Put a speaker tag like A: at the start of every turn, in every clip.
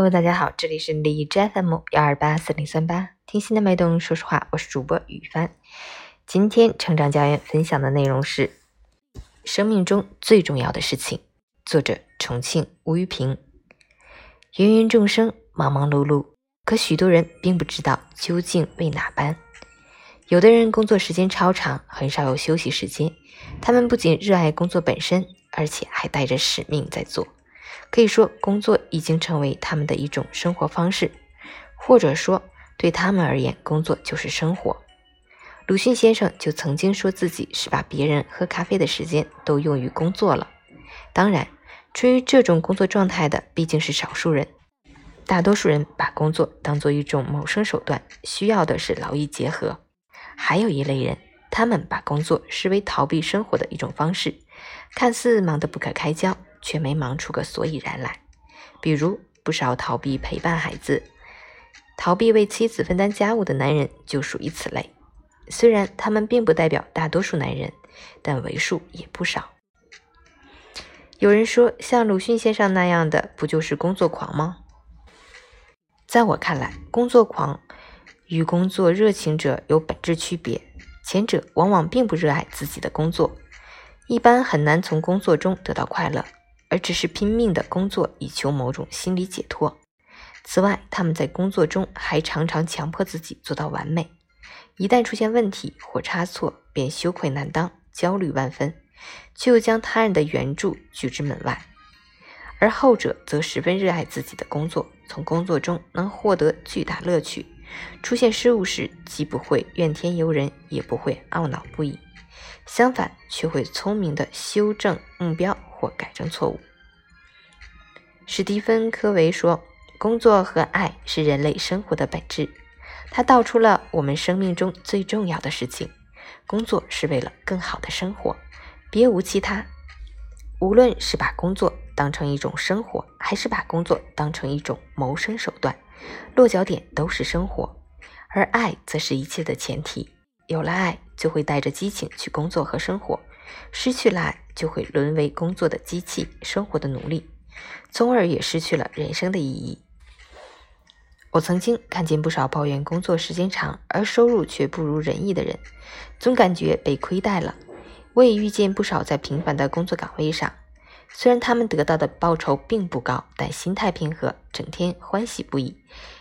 A: Hello，大家好，这里是李斋 FM 幺二八四零三八，听心的脉动，说实话，我是主播雨帆。今天成长家园分享的内容是生命中最重要的事情。作者：重庆吴玉平。芸芸众生，忙忙碌碌，可许多人并不知道究竟为哪般。有的人工作时间超长，很少有休息时间。他们不仅热爱工作本身，而且还带着使命在做。可以说，工作已经成为他们的一种生活方式，或者说，对他们而言，工作就是生活。鲁迅先生就曾经说自己是把别人喝咖啡的时间都用于工作了。当然，处于这种工作状态的毕竟是少数人，大多数人把工作当做一种谋生手段，需要的是劳逸结合。还有一类人，他们把工作视为逃避生活的一种方式，看似忙得不可开交。却没忙出个所以然来，比如不少逃避陪伴孩子、逃避为妻子分担家务的男人就属于此类。虽然他们并不代表大多数男人，但为数也不少。有人说，像鲁迅先生那样的，不就是工作狂吗？在我看来，工作狂与工作热情者有本质区别。前者往往并不热爱自己的工作，一般很难从工作中得到快乐。而只是拼命的工作以求某种心理解脱。此外，他们在工作中还常常强迫自己做到完美，一旦出现问题或差错，便羞愧难当、焦虑万分，却又将他人的援助拒之门外。而后者则十分热爱自己的工作，从工作中能获得巨大乐趣。出现失误时，既不会怨天尤人，也不会懊恼不已。相反，却会聪明的修正目标或改正错误。史蒂芬·科维说：“工作和爱是人类生活的本质。”他道出了我们生命中最重要的事情：工作是为了更好的生活，别无其他。无论是把工作当成一种生活，还是把工作当成一种谋生手段，落脚点都是生活，而爱则是一切的前提。有了爱。就会带着激情去工作和生活，失去了爱，就会沦为工作的机器、生活的奴隶，从而也失去了人生的意义。我曾经看见不少抱怨工作时间长而收入却不如人意的人，总感觉被亏待了。我也遇见不少在平凡的工作岗位上，虽然他们得到的报酬并不高，但心态平和，整天欢喜不已，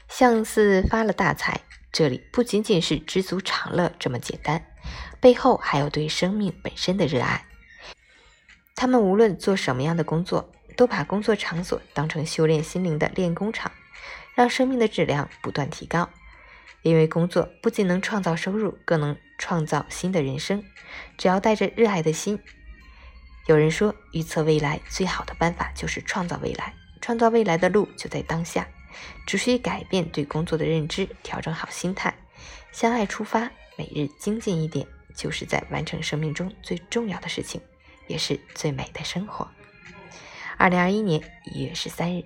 A: 像似发了大财。这里不仅仅是知足常乐这么简单。背后还有对生命本身的热爱。他们无论做什么样的工作，都把工作场所当成修炼心灵的练功场，让生命的质量不断提高。因为工作不仅能创造收入，更能创造新的人生。只要带着热爱的心，有人说，预测未来最好的办法就是创造未来。创造未来的路就在当下，只需改变对工作的认知，调整好心态，向爱出发。每日精进一点，就是在完成生命中最重要的事情，也是最美的生活。二零二一年一月十三日，